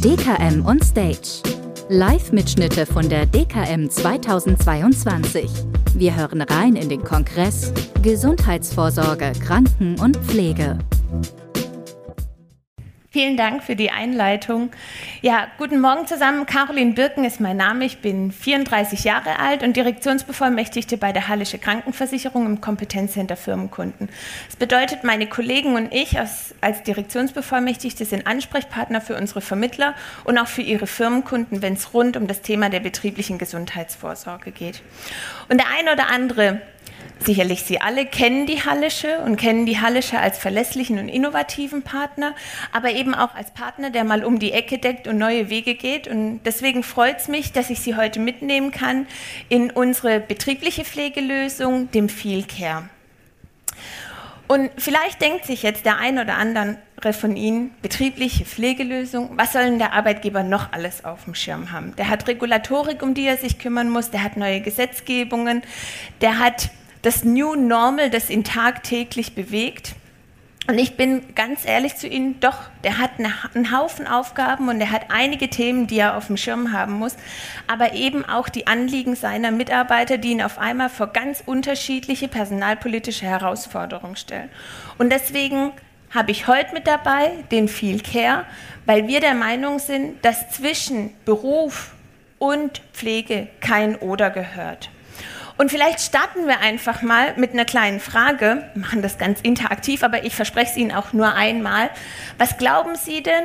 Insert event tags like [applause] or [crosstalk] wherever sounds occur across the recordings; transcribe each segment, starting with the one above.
DKM on Stage. Live-Mitschnitte von der DKM 2022. Wir hören rein in den Kongress Gesundheitsvorsorge, Kranken- und Pflege. Vielen Dank für die Einleitung. Ja, guten Morgen zusammen. Caroline Birken ist mein Name. Ich bin 34 Jahre alt und Direktionsbevollmächtigte bei der Hallische Krankenversicherung im Kompetenzcenter Firmenkunden. Das bedeutet, meine Kollegen und ich als, als Direktionsbevollmächtigte sind Ansprechpartner für unsere Vermittler und auch für ihre Firmenkunden, wenn es rund um das Thema der betrieblichen Gesundheitsvorsorge geht. Und der ein oder andere Sicherlich Sie alle kennen die Hallische und kennen die Hallische als verlässlichen und innovativen Partner, aber eben auch als Partner, der mal um die Ecke deckt und neue Wege geht. Und deswegen freut es mich, dass ich Sie heute mitnehmen kann in unsere betriebliche Pflegelösung, dem Feel Care. Und vielleicht denkt sich jetzt der ein oder andere von Ihnen, betriebliche Pflegelösung, was soll denn der Arbeitgeber noch alles auf dem Schirm haben? Der hat Regulatorik, um die er sich kümmern muss, der hat neue Gesetzgebungen, der hat das New Normal, das ihn tagtäglich bewegt. Und ich bin ganz ehrlich zu Ihnen, doch, der hat einen Haufen Aufgaben und er hat einige Themen, die er auf dem Schirm haben muss, aber eben auch die Anliegen seiner Mitarbeiter, die ihn auf einmal vor ganz unterschiedliche personalpolitische Herausforderungen stellen. Und deswegen habe ich heute mit dabei den Feel Care, weil wir der Meinung sind, dass zwischen Beruf und Pflege kein Oder gehört. Und vielleicht starten wir einfach mal mit einer kleinen Frage, machen das ganz interaktiv, aber ich verspreche es Ihnen auch nur einmal. Was glauben Sie denn,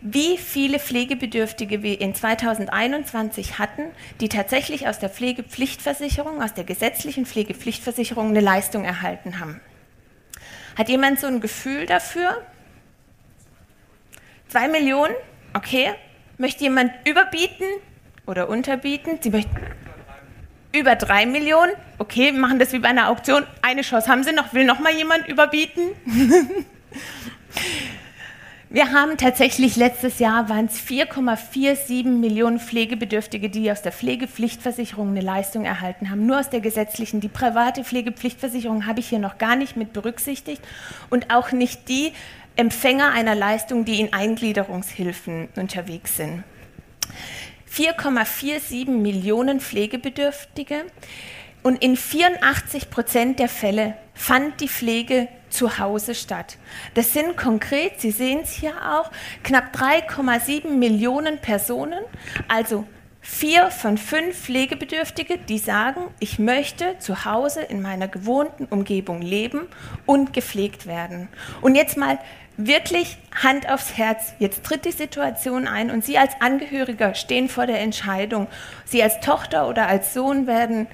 wie viele Pflegebedürftige wir in 2021 hatten, die tatsächlich aus der Pflegepflichtversicherung, aus der gesetzlichen Pflegepflichtversicherung eine Leistung erhalten haben? Hat jemand so ein Gefühl dafür? Zwei Millionen? Okay. Möchte jemand überbieten oder unterbieten? Sie möchten über drei Millionen. Okay, machen das wie bei einer Auktion. Eine Chance haben Sie noch. Will noch mal jemand überbieten? [laughs] Wir haben tatsächlich letztes Jahr waren es 4,47 Millionen Pflegebedürftige, die aus der Pflegepflichtversicherung eine Leistung erhalten haben. Nur aus der gesetzlichen. Die private Pflegepflichtversicherung habe ich hier noch gar nicht mit berücksichtigt und auch nicht die Empfänger einer Leistung, die in Eingliederungshilfen unterwegs sind. 4,47 Millionen Pflegebedürftige und in 84 Prozent der Fälle fand die Pflege zu Hause statt. Das sind konkret, Sie sehen es hier auch, knapp 3,7 Millionen Personen, also vier von fünf Pflegebedürftige, die sagen, ich möchte zu Hause in meiner gewohnten Umgebung leben und gepflegt werden. Und jetzt mal wirklich Hand aufs Herz, jetzt tritt die Situation ein und Sie als Angehöriger stehen vor der Entscheidung. Sie als Tochter oder als Sohn werden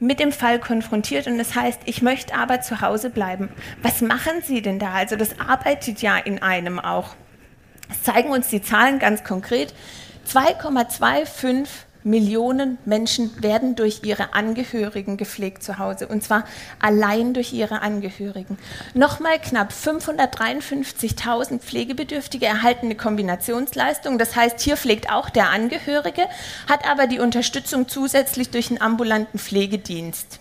mit dem Fall konfrontiert und das heißt, ich möchte aber zu Hause bleiben. Was machen Sie denn da? Also das arbeitet ja in einem auch. Das zeigen uns die Zahlen ganz konkret. 2,25 Millionen Menschen werden durch ihre Angehörigen gepflegt zu Hause und zwar allein durch ihre Angehörigen. Nochmal knapp 553.000 Pflegebedürftige erhalten eine Kombinationsleistung. Das heißt, hier pflegt auch der Angehörige, hat aber die Unterstützung zusätzlich durch einen ambulanten Pflegedienst.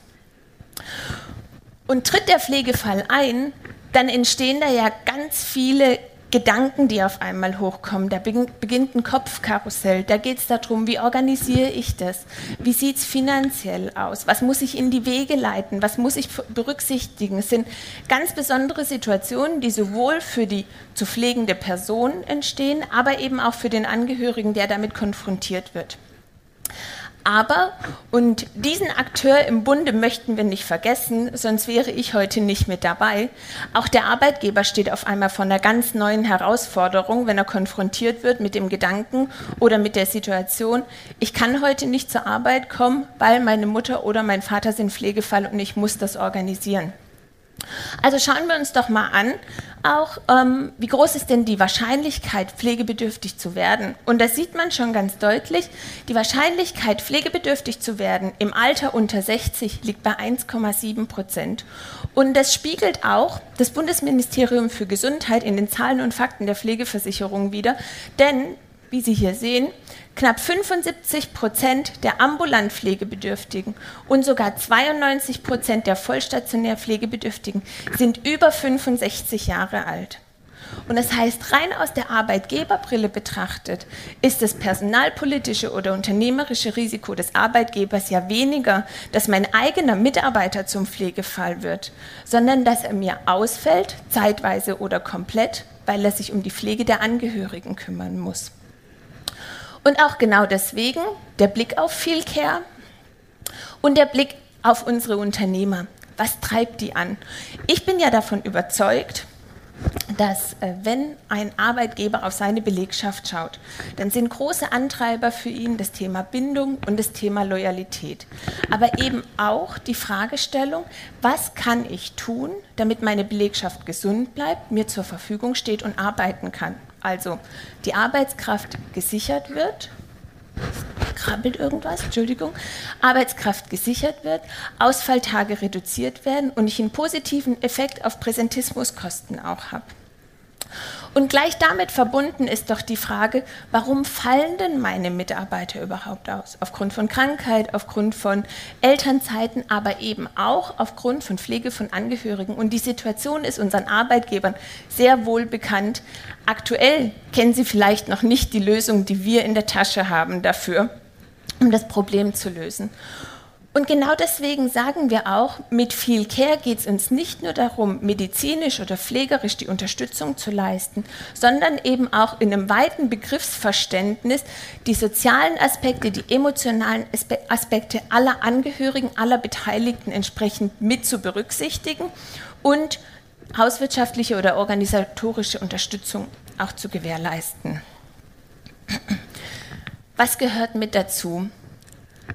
Und tritt der Pflegefall ein, dann entstehen da ja ganz viele Gedanken, die auf einmal hochkommen. Da beginnt ein Kopfkarussell. Da geht es darum, wie organisiere ich das? Wie sieht es finanziell aus? Was muss ich in die Wege leiten? Was muss ich berücksichtigen? Es sind ganz besondere Situationen, die sowohl für die zu pflegende Person entstehen, aber eben auch für den Angehörigen, der damit konfrontiert wird. Aber, und diesen Akteur im Bunde möchten wir nicht vergessen, sonst wäre ich heute nicht mit dabei, auch der Arbeitgeber steht auf einmal vor einer ganz neuen Herausforderung, wenn er konfrontiert wird mit dem Gedanken oder mit der Situation, ich kann heute nicht zur Arbeit kommen, weil meine Mutter oder mein Vater sind Pflegefall und ich muss das organisieren. Also schauen wir uns doch mal an, auch ähm, wie groß ist denn die Wahrscheinlichkeit, pflegebedürftig zu werden? Und da sieht man schon ganz deutlich, die Wahrscheinlichkeit, pflegebedürftig zu werden im Alter unter 60 liegt bei 1,7 Prozent. Und das spiegelt auch das Bundesministerium für Gesundheit in den Zahlen und Fakten der Pflegeversicherung wider, denn wie Sie hier sehen, knapp 75 Prozent der ambulant Pflegebedürftigen und sogar 92 Prozent der vollstationär Pflegebedürftigen sind über 65 Jahre alt. Und das heißt, rein aus der Arbeitgeberbrille betrachtet, ist das personalpolitische oder unternehmerische Risiko des Arbeitgebers ja weniger, dass mein eigener Mitarbeiter zum Pflegefall wird, sondern dass er mir ausfällt, zeitweise oder komplett, weil er sich um die Pflege der Angehörigen kümmern muss. Und auch genau deswegen der Blick auf Feelcare und der Blick auf unsere Unternehmer. Was treibt die an? Ich bin ja davon überzeugt, dass äh, wenn ein Arbeitgeber auf seine Belegschaft schaut, dann sind große Antreiber für ihn das Thema Bindung und das Thema Loyalität. Aber eben auch die Fragestellung, was kann ich tun, damit meine Belegschaft gesund bleibt, mir zur Verfügung steht und arbeiten kann. Also die Arbeitskraft gesichert wird. Krabbelt irgendwas, Entschuldigung, Arbeitskraft gesichert wird, Ausfalltage reduziert werden und ich einen positiven Effekt auf Präsentismuskosten auch habe. Und gleich damit verbunden ist doch die Frage, warum fallen denn meine Mitarbeiter überhaupt aus? Aufgrund von Krankheit, aufgrund von Elternzeiten, aber eben auch aufgrund von Pflege von Angehörigen. Und die Situation ist unseren Arbeitgebern sehr wohl bekannt. Aktuell kennen sie vielleicht noch nicht die Lösung, die wir in der Tasche haben dafür, um das Problem zu lösen. Und genau deswegen sagen wir auch, mit viel Care geht es uns nicht nur darum, medizinisch oder pflegerisch die Unterstützung zu leisten, sondern eben auch in einem weiten Begriffsverständnis die sozialen Aspekte, die emotionalen Aspekte aller Angehörigen, aller Beteiligten entsprechend mit zu berücksichtigen und hauswirtschaftliche oder organisatorische Unterstützung auch zu gewährleisten. Was gehört mit dazu?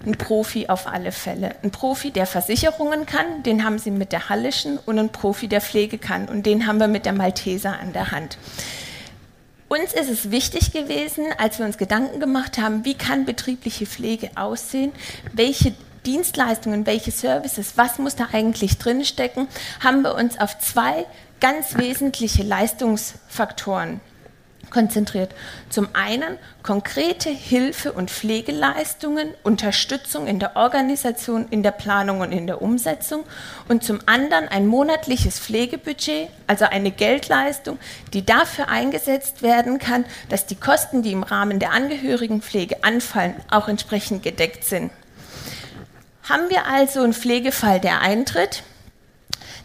Ein Profi auf alle Fälle. Ein Profi, der Versicherungen kann, den haben sie mit der Hallischen und ein Profi, der Pflege kann und den haben wir mit der Malteser an der Hand. Uns ist es wichtig gewesen, als wir uns Gedanken gemacht haben, wie kann betriebliche Pflege aussehen, welche Dienstleistungen, welche Services, was muss da eigentlich drinstecken, haben wir uns auf zwei ganz wesentliche Leistungsfaktoren konzentriert. Zum einen konkrete Hilfe- und Pflegeleistungen, Unterstützung in der Organisation, in der Planung und in der Umsetzung und zum anderen ein monatliches Pflegebudget, also eine Geldleistung, die dafür eingesetzt werden kann, dass die Kosten, die im Rahmen der Angehörigenpflege anfallen, auch entsprechend gedeckt sind. Haben wir also einen Pflegefall, der eintritt,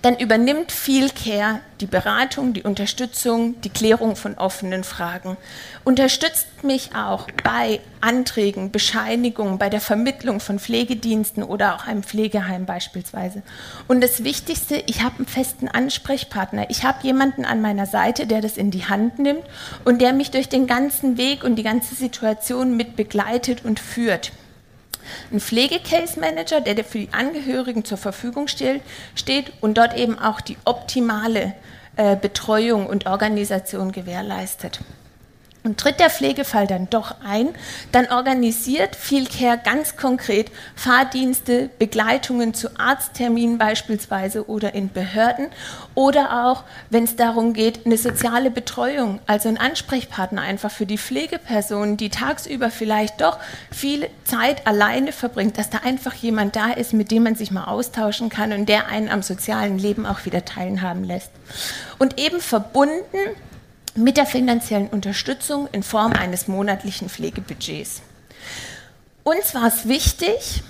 dann übernimmt viel Care die Beratung, die Unterstützung, die Klärung von offenen Fragen. Unterstützt mich auch bei Anträgen, Bescheinigungen, bei der Vermittlung von Pflegediensten oder auch einem Pflegeheim beispielsweise. Und das Wichtigste, ich habe einen festen Ansprechpartner. Ich habe jemanden an meiner Seite, der das in die Hand nimmt und der mich durch den ganzen Weg und die ganze Situation mit begleitet und führt. Ein Pflegecase Manager, der für die Angehörigen zur Verfügung steht und dort eben auch die optimale äh, Betreuung und Organisation gewährleistet. Und tritt der Pflegefall dann doch ein, dann organisiert Feelcare ganz konkret Fahrdienste, Begleitungen zu Arztterminen beispielsweise oder in Behörden oder auch, wenn es darum geht, eine soziale Betreuung, also ein Ansprechpartner einfach für die Pflegepersonen, die tagsüber vielleicht doch viel Zeit alleine verbringt, dass da einfach jemand da ist, mit dem man sich mal austauschen kann und der einen am sozialen Leben auch wieder teilhaben lässt. Und eben verbunden mit der finanziellen Unterstützung in Form eines monatlichen Pflegebudgets. Uns war es wichtig,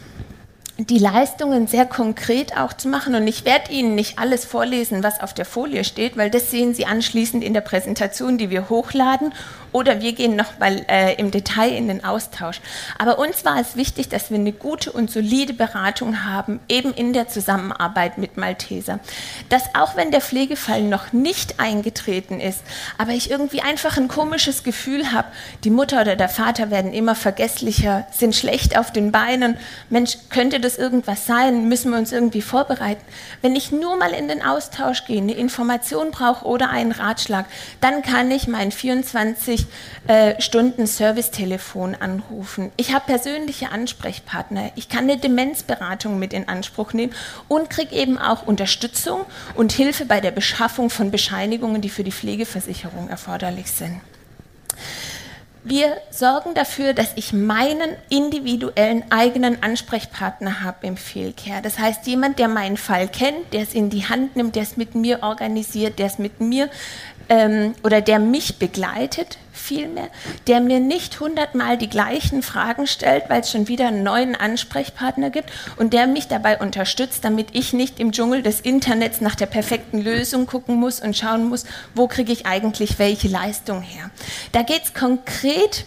die Leistungen sehr konkret auch zu machen. Und ich werde Ihnen nicht alles vorlesen, was auf der Folie steht, weil das sehen Sie anschließend in der Präsentation, die wir hochladen. Oder wir gehen noch mal äh, im Detail in den Austausch. Aber uns war es wichtig, dass wir eine gute und solide Beratung haben, eben in der Zusammenarbeit mit Malteser. Dass auch wenn der Pflegefall noch nicht eingetreten ist, aber ich irgendwie einfach ein komisches Gefühl habe, die Mutter oder der Vater werden immer vergesslicher, sind schlecht auf den Beinen, Mensch, könnte das irgendwas sein? Müssen wir uns irgendwie vorbereiten? Wenn ich nur mal in den Austausch gehe, eine Information brauche oder einen Ratschlag, dann kann ich mein 24 äh, Stunden Servicetelefon anrufen. Ich habe persönliche Ansprechpartner. Ich kann eine Demenzberatung mit in Anspruch nehmen und kriege eben auch Unterstützung und Hilfe bei der Beschaffung von Bescheinigungen, die für die Pflegeversicherung erforderlich sind. Wir sorgen dafür, dass ich meinen individuellen eigenen Ansprechpartner habe im Fehlcare. Das heißt, jemand, der meinen Fall kennt, der es in die Hand nimmt, der es mit mir organisiert, der es mit mir ähm, oder der mich begleitet, vielmehr, der mir nicht hundertmal die gleichen Fragen stellt, weil es schon wieder einen neuen Ansprechpartner gibt und der mich dabei unterstützt, damit ich nicht im Dschungel des Internets nach der perfekten Lösung gucken muss und schauen muss, wo kriege ich eigentlich welche Leistung her. Da geht es konkret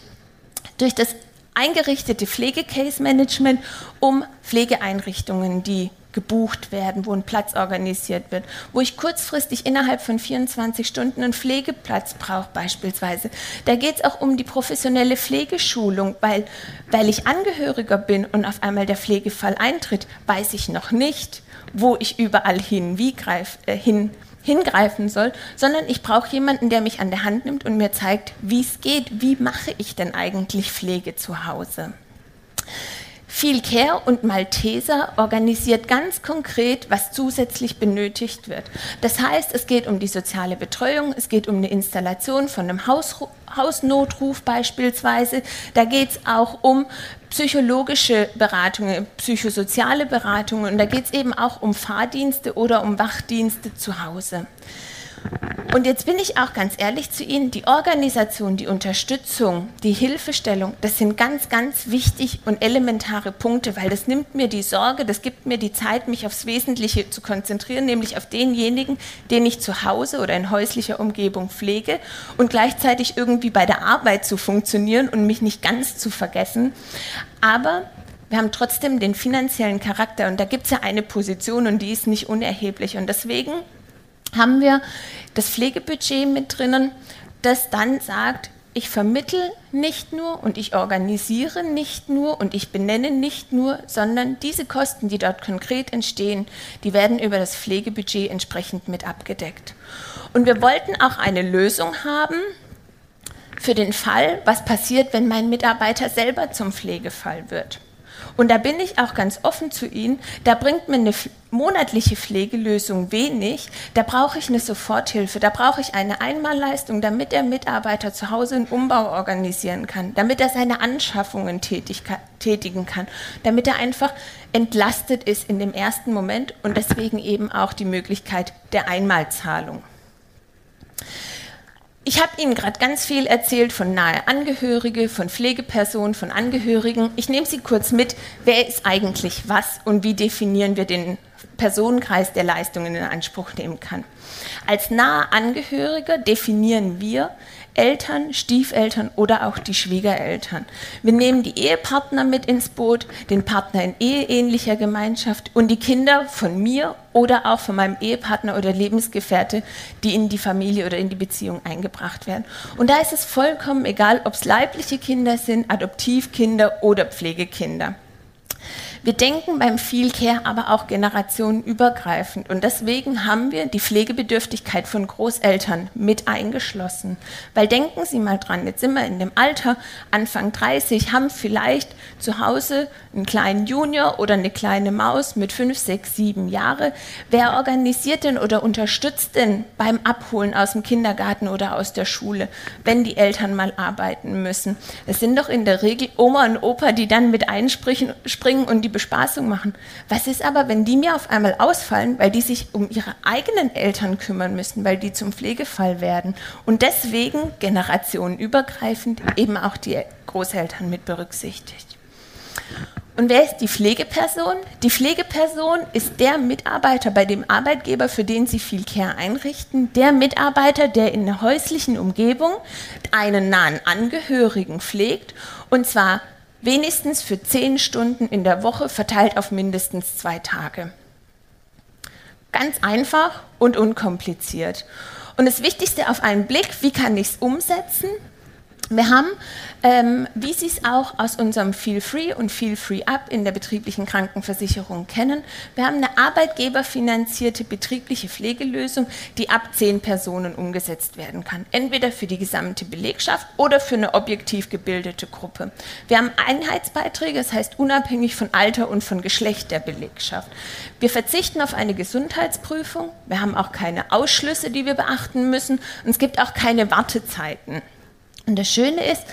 durch das eingerichtete Pflegecase-Management um Pflegeeinrichtungen, die gebucht werden, wo ein Platz organisiert wird, wo ich kurzfristig innerhalb von 24 Stunden einen Pflegeplatz brauche beispielsweise. Da geht es auch um die professionelle Pflegeschulung, weil, weil ich Angehöriger bin und auf einmal der Pflegefall eintritt, weiß ich noch nicht, wo ich überall hin, wie greif, äh, hin, hingreifen soll, sondern ich brauche jemanden, der mich an der Hand nimmt und mir zeigt, wie es geht, wie mache ich denn eigentlich Pflege zu Hause. Viel Care und Malteser organisiert ganz konkret, was zusätzlich benötigt wird. Das heißt, es geht um die soziale Betreuung, es geht um eine Installation von einem Haus, Hausnotruf beispielsweise. Da geht es auch um psychologische Beratungen, psychosoziale Beratungen und da geht es eben auch um Fahrdienste oder um Wachdienste zu Hause. Und jetzt bin ich auch ganz ehrlich zu Ihnen, die Organisation, die Unterstützung, die Hilfestellung, das sind ganz, ganz wichtig und elementare Punkte, weil das nimmt mir die Sorge, das gibt mir die Zeit, mich aufs Wesentliche zu konzentrieren, nämlich auf denjenigen, den ich zu Hause oder in häuslicher Umgebung pflege und gleichzeitig irgendwie bei der Arbeit zu funktionieren und mich nicht ganz zu vergessen. Aber wir haben trotzdem den finanziellen Charakter und da gibt es ja eine Position und die ist nicht unerheblich und deswegen haben wir das Pflegebudget mit drinnen, das dann sagt, ich vermittel nicht nur und ich organisiere nicht nur und ich benenne nicht nur, sondern diese Kosten, die dort konkret entstehen, die werden über das Pflegebudget entsprechend mit abgedeckt. Und wir wollten auch eine Lösung haben für den Fall, was passiert, wenn mein Mitarbeiter selber zum Pflegefall wird. Und da bin ich auch ganz offen zu Ihnen, da bringt mir eine monatliche Pflegelösung wenig, da brauche ich eine Soforthilfe, da brauche ich eine Einmalleistung, damit der Mitarbeiter zu Hause einen Umbau organisieren kann, damit er seine Anschaffungen tätigen kann, damit er einfach entlastet ist in dem ersten Moment und deswegen eben auch die Möglichkeit der Einmalzahlung. Ich habe Ihnen gerade ganz viel erzählt von nahe Angehörige, von Pflegepersonen, von Angehörigen. Ich nehme Sie kurz mit, wer ist eigentlich was und wie definieren wir den Personenkreis, der Leistungen in Anspruch nehmen kann. Als nahe Angehörige definieren wir Eltern, Stiefeltern oder auch die Schwiegereltern. Wir nehmen die Ehepartner mit ins Boot, den Partner in eheähnlicher Gemeinschaft und die Kinder von mir oder auch von meinem Ehepartner oder Lebensgefährte, die in die Familie oder in die Beziehung eingebracht werden. Und da ist es vollkommen egal, ob es leibliche Kinder sind, Adoptivkinder oder Pflegekinder. Wir denken beim Feel aber auch generationenübergreifend und deswegen haben wir die Pflegebedürftigkeit von Großeltern mit eingeschlossen. Weil denken Sie mal dran, jetzt sind wir in dem Alter, Anfang 30, haben vielleicht zu Hause einen kleinen Junior oder eine kleine Maus mit 5, 6, 7 Jahre. Wer organisiert denn oder unterstützt denn beim Abholen aus dem Kindergarten oder aus der Schule, wenn die Eltern mal arbeiten müssen? Es sind doch in der Regel Oma und Opa, die dann mit einspringen und die die Bespaßung machen. Was ist aber, wenn die mir auf einmal ausfallen, weil die sich um ihre eigenen Eltern kümmern müssen, weil die zum Pflegefall werden und deswegen generationenübergreifend eben auch die Großeltern mit berücksichtigt. Und wer ist die Pflegeperson? Die Pflegeperson ist der Mitarbeiter bei dem Arbeitgeber, für den Sie viel Care einrichten, der Mitarbeiter, der in der häuslichen Umgebung einen nahen Angehörigen pflegt und zwar wenigstens für zehn Stunden in der Woche verteilt auf mindestens zwei Tage. Ganz einfach und unkompliziert. Und das Wichtigste auf einen Blick, wie kann ich es umsetzen? Wir haben, ähm, wie Sie es auch aus unserem Feel Free und Feel Free Up in der betrieblichen Krankenversicherung kennen, wir haben eine arbeitgeberfinanzierte betriebliche Pflegelösung, die ab zehn Personen umgesetzt werden kann. Entweder für die gesamte Belegschaft oder für eine objektiv gebildete Gruppe. Wir haben Einheitsbeiträge, das heißt unabhängig von Alter und von Geschlecht der Belegschaft. Wir verzichten auf eine Gesundheitsprüfung, wir haben auch keine Ausschlüsse, die wir beachten müssen und es gibt auch keine Wartezeiten. Und das Schöne ist,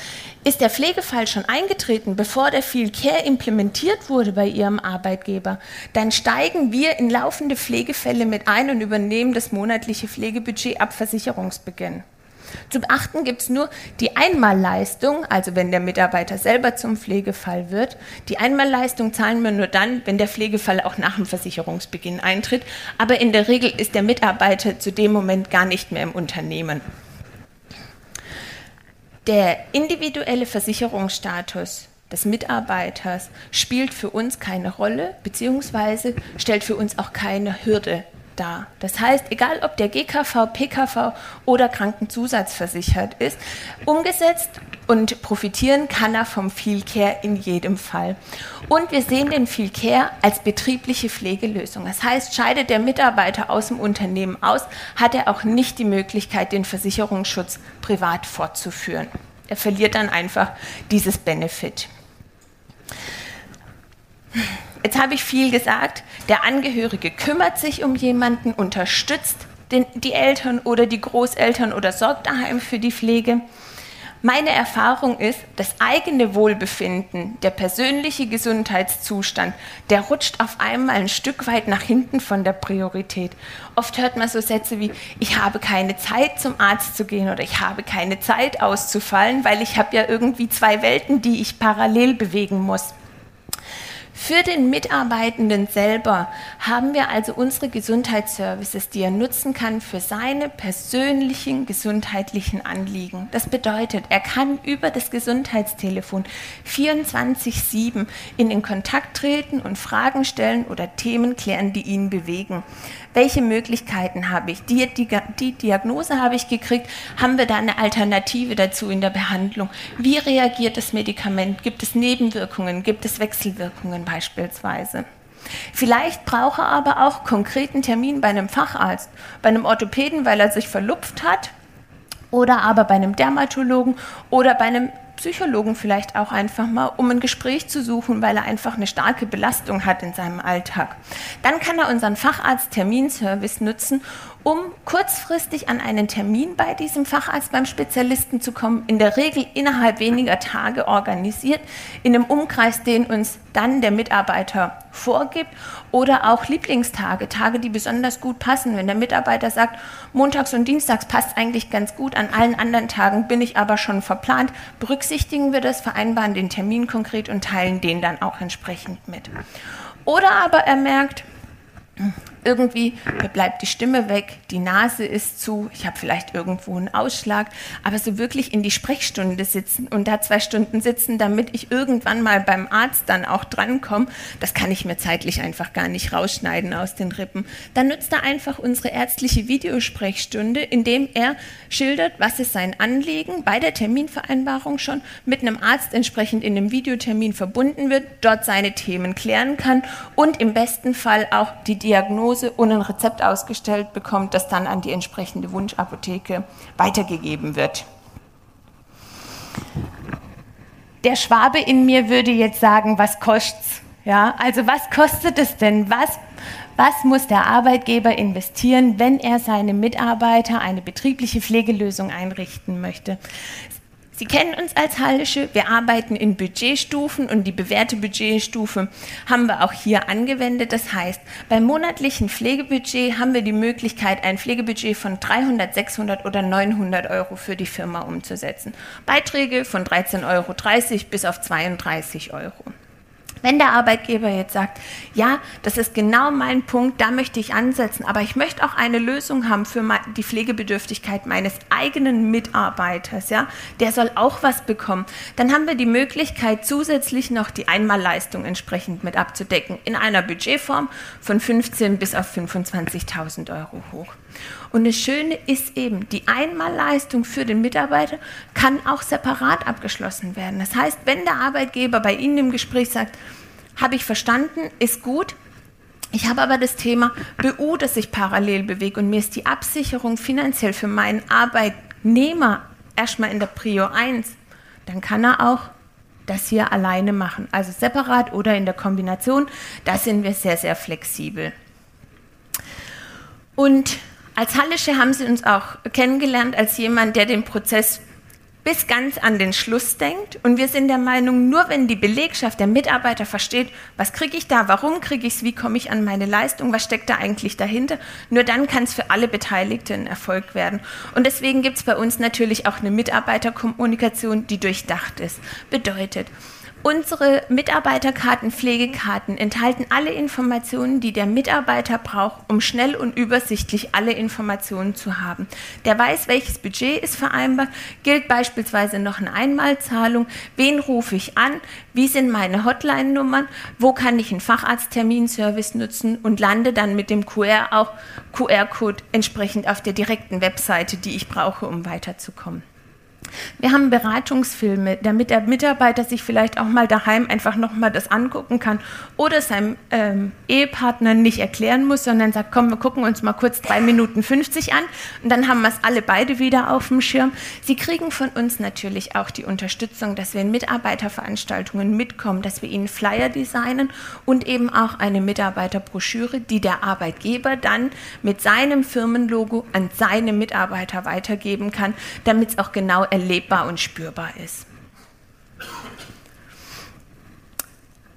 ist der Pflegefall schon eingetreten, bevor der Field Care implementiert wurde bei Ihrem Arbeitgeber, dann steigen wir in laufende Pflegefälle mit ein und übernehmen das monatliche Pflegebudget ab Versicherungsbeginn. Zu beachten gibt es nur die Einmalleistung, also wenn der Mitarbeiter selber zum Pflegefall wird. Die Einmalleistung zahlen wir nur dann, wenn der Pflegefall auch nach dem Versicherungsbeginn eintritt. Aber in der Regel ist der Mitarbeiter zu dem Moment gar nicht mehr im Unternehmen. Der individuelle Versicherungsstatus des Mitarbeiters spielt für uns keine Rolle, beziehungsweise stellt für uns auch keine Hürde dar. Das heißt, egal ob der GKV, PKV oder Krankenzusatzversichert ist, umgesetzt und profitieren kann er vom Feel Care in jedem Fall. Und wir sehen den Feel Care als betriebliche Pflegelösung. Das heißt, scheidet der Mitarbeiter aus dem Unternehmen aus, hat er auch nicht die Möglichkeit, den Versicherungsschutz privat fortzuführen. Er verliert dann einfach dieses Benefit. Jetzt habe ich viel gesagt. Der Angehörige kümmert sich um jemanden, unterstützt den, die Eltern oder die Großeltern oder sorgt daheim für die Pflege. Meine Erfahrung ist, das eigene Wohlbefinden, der persönliche Gesundheitszustand, der rutscht auf einmal ein Stück weit nach hinten von der Priorität. Oft hört man so Sätze wie, ich habe keine Zeit zum Arzt zu gehen oder ich habe keine Zeit auszufallen, weil ich habe ja irgendwie zwei Welten, die ich parallel bewegen muss. Für den Mitarbeitenden selber haben wir also unsere Gesundheitsservices, die er nutzen kann für seine persönlichen gesundheitlichen Anliegen. Das bedeutet, er kann über das Gesundheitstelefon 24/7 in den Kontakt treten und Fragen stellen oder Themen klären, die ihn bewegen welche Möglichkeiten habe ich? Die, die, die, Diagnose habe ich gekriegt, haben wir da eine Alternative dazu in der Behandlung? Wie reagiert das Medikament? Gibt es Nebenwirkungen? Gibt es Wechselwirkungen beispielsweise? Vielleicht brauche er aber auch konkreten Termin bei einem Facharzt, bei einem Orthopäden, weil er sich verlupft hat, oder aber bei einem Dermatologen oder bei einem Psychologen vielleicht auch einfach mal, um ein Gespräch zu suchen, weil er einfach eine starke Belastung hat in seinem Alltag. Dann kann er unseren Facharzt-Terminservice nutzen, um kurzfristig an einen Termin bei diesem Facharzt beim Spezialisten zu kommen, in der Regel innerhalb weniger Tage organisiert, in einem Umkreis, den uns dann der Mitarbeiter vorgibt oder auch Lieblingstage, Tage, die besonders gut passen. Wenn der Mitarbeiter sagt, montags und dienstags passt eigentlich ganz gut, an allen anderen Tagen bin ich aber schon verplant, berücksichtigen wir das, vereinbaren den Termin konkret und teilen den dann auch entsprechend mit. Oder aber er merkt, irgendwie bleibt die Stimme weg, die Nase ist zu, ich habe vielleicht irgendwo einen Ausschlag, aber so wirklich in die Sprechstunde sitzen und da zwei Stunden sitzen, damit ich irgendwann mal beim Arzt dann auch drankomme, das kann ich mir zeitlich einfach gar nicht rausschneiden aus den Rippen. Dann nutzt er einfach unsere ärztliche Videosprechstunde, indem er schildert, was ist sein Anliegen, bei der Terminvereinbarung schon mit einem Arzt entsprechend in einem Videotermin verbunden wird, dort seine Themen klären kann und im besten Fall auch die Diagnose Diagnose und ein Rezept ausgestellt bekommt, das dann an die entsprechende Wunschapotheke weitergegeben wird. Der Schwabe in mir würde jetzt sagen, was kostet's? Ja, also was kostet es denn? Was, was muss der Arbeitgeber investieren, wenn er seine Mitarbeiter eine betriebliche Pflegelösung einrichten möchte? Sie kennen uns als Hallische, wir arbeiten in Budgetstufen und die bewährte Budgetstufe haben wir auch hier angewendet. Das heißt, beim monatlichen Pflegebudget haben wir die Möglichkeit, ein Pflegebudget von 300, 600 oder 900 Euro für die Firma umzusetzen. Beiträge von 13,30 Euro bis auf 32 Euro. Wenn der Arbeitgeber jetzt sagt, ja, das ist genau mein Punkt, da möchte ich ansetzen, aber ich möchte auch eine Lösung haben für die Pflegebedürftigkeit meines eigenen Mitarbeiters, ja, der soll auch was bekommen, dann haben wir die Möglichkeit, zusätzlich noch die Einmalleistung entsprechend mit abzudecken, in einer Budgetform von 15 bis auf 25.000 Euro hoch. Und das Schöne ist eben, die Einmalleistung für den Mitarbeiter kann auch separat abgeschlossen werden. Das heißt, wenn der Arbeitgeber bei Ihnen im Gespräch sagt, habe ich verstanden, ist gut, ich habe aber das Thema BU, das sich parallel bewegt und mir ist die Absicherung finanziell für meinen Arbeitnehmer erstmal in der Prio 1, dann kann er auch das hier alleine machen, also separat oder in der Kombination. Da sind wir sehr, sehr flexibel. Und als Hallische haben sie uns auch kennengelernt als jemand, der den Prozess bis ganz an den Schluss denkt. Und wir sind der Meinung, nur wenn die Belegschaft, der Mitarbeiter versteht, was kriege ich da, warum kriege ich es, wie komme ich an meine Leistung, was steckt da eigentlich dahinter, nur dann kann es für alle Beteiligten ein Erfolg werden. Und deswegen gibt es bei uns natürlich auch eine Mitarbeiterkommunikation, die durchdacht ist. Bedeutet, Unsere Mitarbeiterkarten, Pflegekarten enthalten alle Informationen, die der Mitarbeiter braucht, um schnell und übersichtlich alle Informationen zu haben. Der weiß, welches Budget ist vereinbart, gilt beispielsweise noch eine Einmalzahlung, wen rufe ich an, wie sind meine Hotline-Nummern, wo kann ich einen Facharztterminservice nutzen? Und lande dann mit dem QR auch QR-Code entsprechend auf der direkten Webseite, die ich brauche, um weiterzukommen. Wir haben Beratungsfilme, damit der Mitarbeiter sich vielleicht auch mal daheim einfach nochmal das angucken kann oder seinem ähm, Ehepartner nicht erklären muss, sondern sagt, komm, wir gucken uns mal kurz drei Minuten 50 an und dann haben wir es alle beide wieder auf dem Schirm. Sie kriegen von uns natürlich auch die Unterstützung, dass wir in Mitarbeiterveranstaltungen mitkommen, dass wir ihnen Flyer designen und eben auch eine Mitarbeiterbroschüre, die der Arbeitgeber dann mit seinem Firmenlogo an seine Mitarbeiter weitergeben kann, damit es auch genau erlebbar und spürbar ist.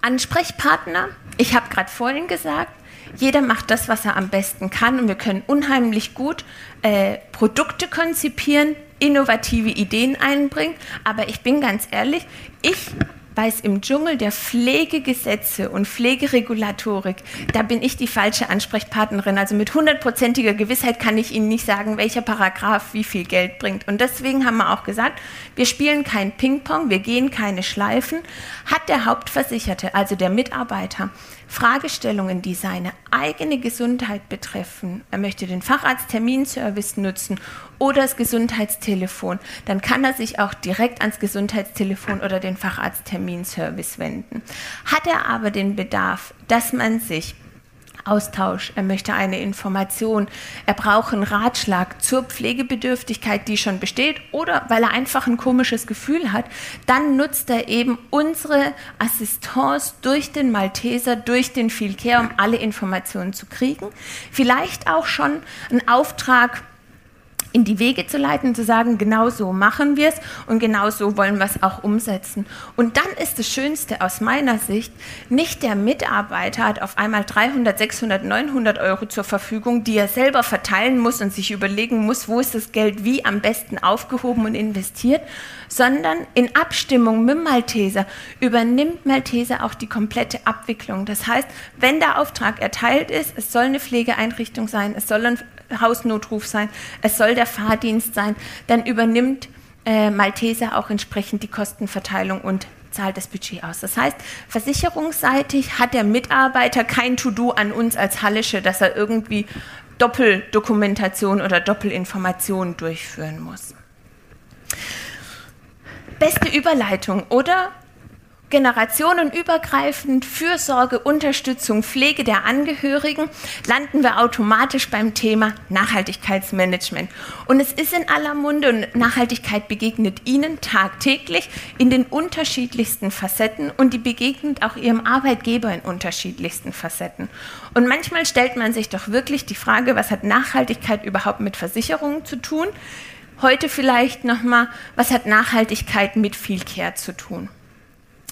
Ansprechpartner, ich habe gerade vorhin gesagt, jeder macht das, was er am besten kann und wir können unheimlich gut äh, Produkte konzipieren, innovative Ideen einbringen, aber ich bin ganz ehrlich, ich weiß, im Dschungel der Pflegegesetze und Pflegeregulatorik, da bin ich die falsche Ansprechpartnerin. Also mit hundertprozentiger Gewissheit kann ich Ihnen nicht sagen, welcher Paragraph wie viel Geld bringt. Und deswegen haben wir auch gesagt, wir spielen kein Ping-Pong, wir gehen keine Schleifen. Hat der Hauptversicherte, also der Mitarbeiter, Fragestellungen, die seine eigene Gesundheit betreffen, er möchte den Facharztterminservice nutzen oder das Gesundheitstelefon, dann kann er sich auch direkt ans Gesundheitstelefon oder den Facharztterminservice wenden. Hat er aber den Bedarf, dass man sich Austausch, er möchte eine Information, er braucht einen Ratschlag zur Pflegebedürftigkeit, die schon besteht, oder weil er einfach ein komisches Gefühl hat, dann nutzt er eben unsere Assistance durch den Malteser, durch den Vielcare, um alle Informationen zu kriegen. Vielleicht auch schon einen Auftrag in die Wege zu leiten, zu sagen, genau so machen wir es und genau so wollen wir es auch umsetzen. Und dann ist das Schönste aus meiner Sicht, nicht der Mitarbeiter hat auf einmal 300, 600, 900 Euro zur Verfügung, die er selber verteilen muss und sich überlegen muss, wo ist das Geld wie am besten aufgehoben und investiert, sondern in Abstimmung mit Malteser übernimmt Malteser auch die komplette Abwicklung. Das heißt, wenn der Auftrag erteilt ist, es soll eine Pflegeeinrichtung sein, es soll ein Hausnotruf sein, es soll der Fahrdienst sein, dann übernimmt äh, Malteser auch entsprechend die Kostenverteilung und zahlt das Budget aus. Das heißt, versicherungsseitig hat der Mitarbeiter kein To-Do an uns als Hallische, dass er irgendwie Doppeldokumentation oder Doppelinformation durchführen muss. Beste Überleitung, oder? generationenübergreifend Fürsorge, Unterstützung, Pflege der Angehörigen, landen wir automatisch beim Thema Nachhaltigkeitsmanagement. Und es ist in aller Munde und Nachhaltigkeit begegnet Ihnen tagtäglich in den unterschiedlichsten Facetten und die begegnet auch Ihrem Arbeitgeber in unterschiedlichsten Facetten. Und manchmal stellt man sich doch wirklich die Frage, was hat Nachhaltigkeit überhaupt mit Versicherungen zu tun? Heute vielleicht nochmal, was hat Nachhaltigkeit mit viel Care zu tun?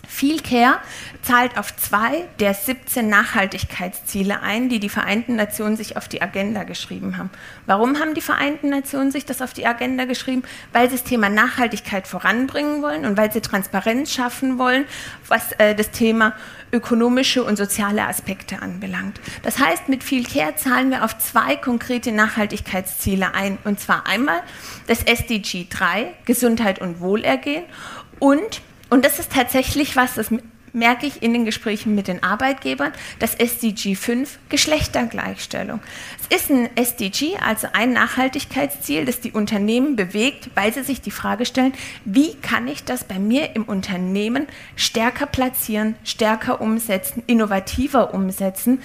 Viel Care zahlt auf zwei der 17 Nachhaltigkeitsziele ein, die die Vereinten Nationen sich auf die Agenda geschrieben haben. Warum haben die Vereinten Nationen sich das auf die Agenda geschrieben? Weil sie das Thema Nachhaltigkeit voranbringen wollen und weil sie Transparenz schaffen wollen, was äh, das Thema ökonomische und soziale Aspekte anbelangt. Das heißt, mit viel Care zahlen wir auf zwei konkrete Nachhaltigkeitsziele ein. Und zwar einmal das SDG 3, Gesundheit und Wohlergehen und und das ist tatsächlich was, das merke ich in den Gesprächen mit den Arbeitgebern, das SDG 5, Geschlechtergleichstellung. Es ist ein SDG, also ein Nachhaltigkeitsziel, das die Unternehmen bewegt, weil sie sich die Frage stellen, wie kann ich das bei mir im Unternehmen stärker platzieren, stärker umsetzen, innovativer umsetzen.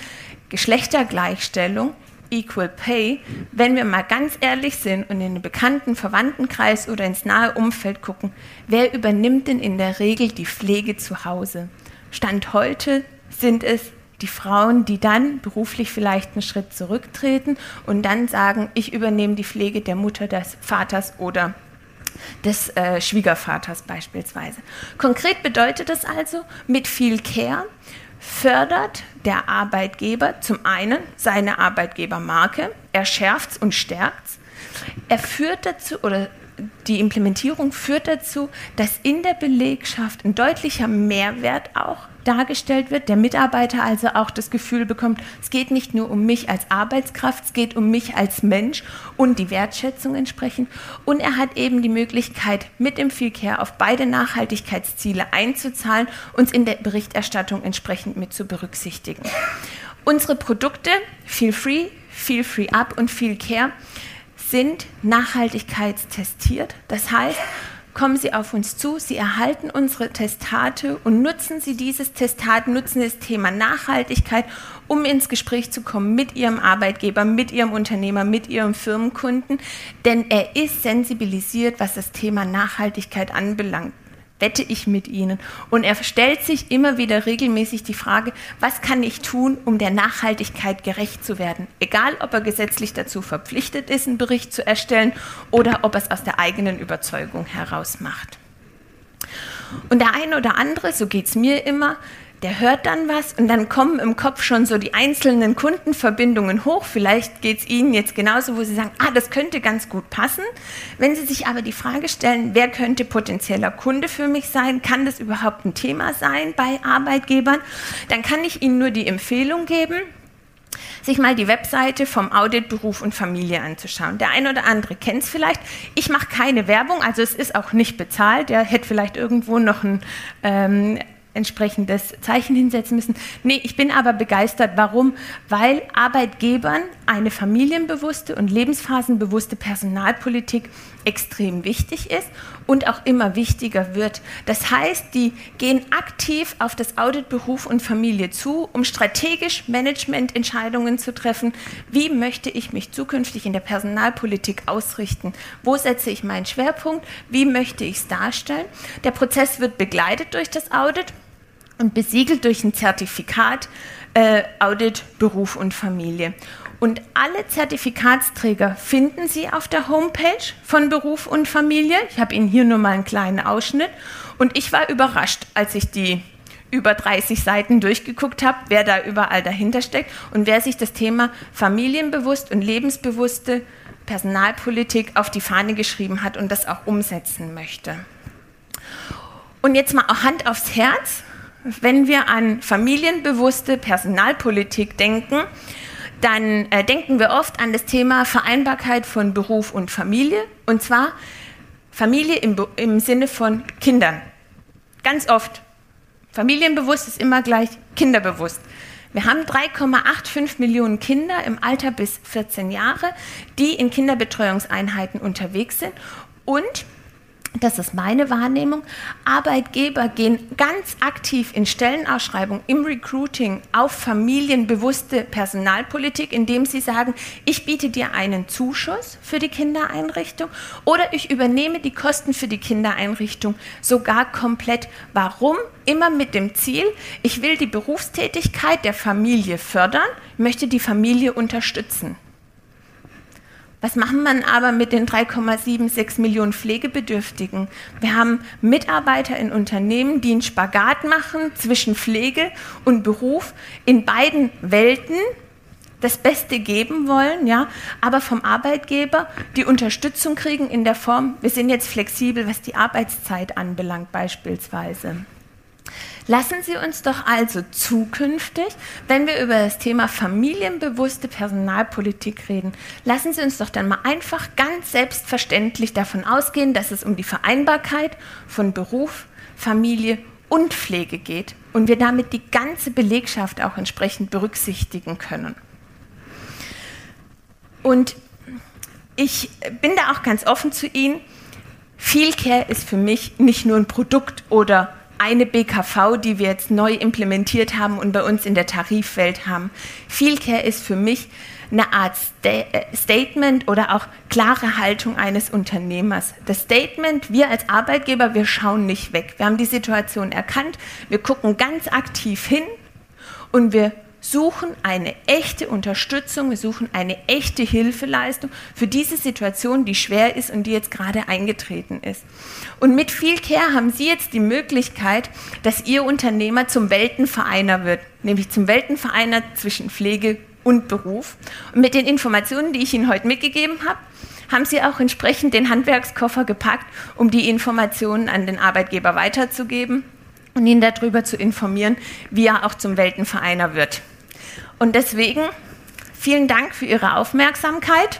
Geschlechtergleichstellung Equal Pay, wenn wir mal ganz ehrlich sind und in den bekannten Verwandtenkreis oder ins nahe Umfeld gucken, wer übernimmt denn in der Regel die Pflege zu Hause? Stand heute sind es die Frauen, die dann beruflich vielleicht einen Schritt zurücktreten und dann sagen, ich übernehme die Pflege der Mutter, des Vaters oder des äh, Schwiegervaters beispielsweise. Konkret bedeutet das also, mit viel Care fördert der Arbeitgeber zum einen seine Arbeitgebermarke, er schärft und stärkt er führt dazu oder die Implementierung führt dazu, dass in der Belegschaft ein deutlicher Mehrwert auch dargestellt wird, der Mitarbeiter also auch das Gefühl bekommt, es geht nicht nur um mich als Arbeitskraft, es geht um mich als Mensch und die Wertschätzung entsprechend. Und er hat eben die Möglichkeit, mit dem Feelcare auf beide Nachhaltigkeitsziele einzuzahlen, uns in der Berichterstattung entsprechend mit zu berücksichtigen. Unsere Produkte, Feel Free, Feel Free Up und Feel Care, sind nachhaltigkeitstestiert. Das heißt, kommen Sie auf uns zu, Sie erhalten unsere Testate und nutzen Sie dieses Testat, nutzen das Thema Nachhaltigkeit, um ins Gespräch zu kommen mit Ihrem Arbeitgeber, mit Ihrem Unternehmer, mit Ihrem Firmenkunden, denn er ist sensibilisiert, was das Thema Nachhaltigkeit anbelangt wette ich mit ihnen. Und er stellt sich immer wieder regelmäßig die Frage, was kann ich tun, um der Nachhaltigkeit gerecht zu werden? Egal, ob er gesetzlich dazu verpflichtet ist, einen Bericht zu erstellen oder ob er es aus der eigenen Überzeugung heraus macht. Und der eine oder andere, so geht es mir immer, der hört dann was und dann kommen im Kopf schon so die einzelnen Kundenverbindungen hoch. Vielleicht geht es Ihnen jetzt genauso, wo Sie sagen, ah, das könnte ganz gut passen. Wenn Sie sich aber die Frage stellen, wer könnte potenzieller Kunde für mich sein, kann das überhaupt ein Thema sein bei Arbeitgebern, dann kann ich Ihnen nur die Empfehlung geben, sich mal die Webseite vom Audit Beruf und Familie anzuschauen. Der eine oder andere kennt es vielleicht. Ich mache keine Werbung, also es ist auch nicht bezahlt. Der hätte vielleicht irgendwo noch ein ähm, entsprechendes Zeichen hinsetzen müssen. Nee, ich bin aber begeistert. Warum? Weil Arbeitgebern eine familienbewusste und lebensphasenbewusste Personalpolitik extrem wichtig ist und auch immer wichtiger wird. Das heißt, die gehen aktiv auf das Audit Beruf und Familie zu, um strategisch Managemententscheidungen zu treffen. Wie möchte ich mich zukünftig in der Personalpolitik ausrichten? Wo setze ich meinen Schwerpunkt? Wie möchte ich es darstellen? Der Prozess wird begleitet durch das Audit und besiegelt durch ein Zertifikat äh, Audit Beruf und Familie. Und alle Zertifikatsträger finden Sie auf der Homepage von Beruf und Familie. Ich habe Ihnen hier nur mal einen kleinen Ausschnitt. Und ich war überrascht, als ich die über 30 Seiten durchgeguckt habe, wer da überall dahinter steckt und wer sich das Thema familienbewusst und lebensbewusste Personalpolitik auf die Fahne geschrieben hat und das auch umsetzen möchte. Und jetzt mal Hand aufs Herz. Wenn wir an familienbewusste Personalpolitik denken, dann äh, denken wir oft an das Thema Vereinbarkeit von Beruf und Familie. Und zwar Familie im, im Sinne von Kindern. Ganz oft. Familienbewusst ist immer gleich kinderbewusst. Wir haben 3,85 Millionen Kinder im Alter bis 14 Jahre, die in Kinderbetreuungseinheiten unterwegs sind. Und das ist meine Wahrnehmung. Arbeitgeber gehen ganz aktiv in Stellenausschreibung, im Recruiting auf familienbewusste Personalpolitik, indem sie sagen, ich biete dir einen Zuschuss für die Kindereinrichtung oder ich übernehme die Kosten für die Kindereinrichtung sogar komplett. Warum? Immer mit dem Ziel, ich will die Berufstätigkeit der Familie fördern, möchte die Familie unterstützen. Was machen wir aber mit den 3,76 Millionen Pflegebedürftigen? Wir haben Mitarbeiter in Unternehmen, die einen Spagat machen zwischen Pflege und Beruf in beiden Welten das Beste geben wollen, ja, aber vom Arbeitgeber die Unterstützung kriegen in der Form, wir sind jetzt flexibel, was die Arbeitszeit anbelangt beispielsweise. Lassen Sie uns doch also zukünftig, wenn wir über das Thema familienbewusste Personalpolitik reden, lassen Sie uns doch dann mal einfach ganz selbstverständlich davon ausgehen, dass es um die Vereinbarkeit von Beruf, Familie und Pflege geht und wir damit die ganze Belegschaft auch entsprechend berücksichtigen können. Und ich bin da auch ganz offen zu Ihnen. Feelcare ist für mich nicht nur ein Produkt oder eine BKV, die wir jetzt neu implementiert haben und bei uns in der Tarifwelt haben. Feelcare ist für mich eine Art Sta Statement oder auch klare Haltung eines Unternehmers. Das Statement, wir als Arbeitgeber, wir schauen nicht weg. Wir haben die Situation erkannt, wir gucken ganz aktiv hin und wir suchen eine echte Unterstützung, wir suchen eine echte Hilfeleistung für diese Situation, die schwer ist und die jetzt gerade eingetreten ist. Und mit viel Care haben Sie jetzt die Möglichkeit, dass Ihr Unternehmer zum Weltenvereiner wird, nämlich zum Weltenvereiner zwischen Pflege und Beruf. Und mit den Informationen, die ich Ihnen heute mitgegeben habe, haben Sie auch entsprechend den Handwerkskoffer gepackt, um die Informationen an den Arbeitgeber weiterzugeben und ihn darüber zu informieren, wie er auch zum Weltenvereiner wird. Und deswegen vielen Dank für Ihre Aufmerksamkeit.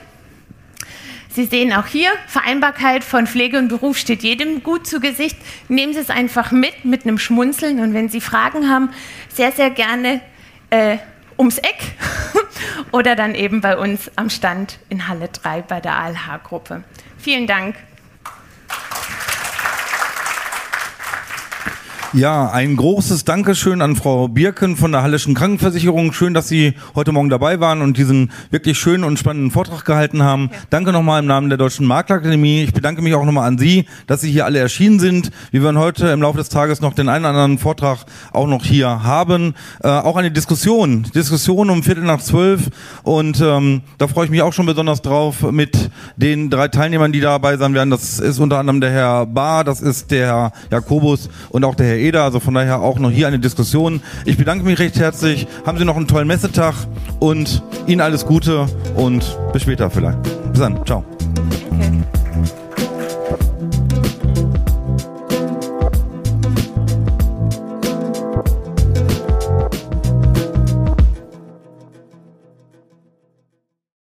Sie sehen auch hier, Vereinbarkeit von Pflege und Beruf steht jedem gut zu Gesicht. Nehmen Sie es einfach mit, mit einem Schmunzeln. Und wenn Sie Fragen haben, sehr, sehr gerne äh, ums Eck [laughs] oder dann eben bei uns am Stand in Halle 3 bei der ALH-Gruppe. Vielen Dank. Ja, ein großes Dankeschön an Frau Birken von der Hallischen Krankenversicherung. Schön, dass Sie heute Morgen dabei waren und diesen wirklich schönen und spannenden Vortrag gehalten haben. Ja. Danke nochmal im Namen der Deutschen Maklerakademie. Ich bedanke mich auch nochmal an Sie, dass Sie hier alle erschienen sind. Wir werden heute im Laufe des Tages noch den einen oder anderen Vortrag auch noch hier haben. Äh, auch eine Diskussion. Diskussion um Viertel nach zwölf. Und ähm, da freue ich mich auch schon besonders drauf mit den drei Teilnehmern, die dabei sein werden. Das ist unter anderem der Herr Bahr, das ist der Herr Jakobus und auch der Herr Eder. Also von daher auch noch hier eine Diskussion. Ich bedanke mich recht herzlich. Haben Sie noch einen tollen Messetag und Ihnen alles Gute und bis später vielleicht. Bis dann. Ciao.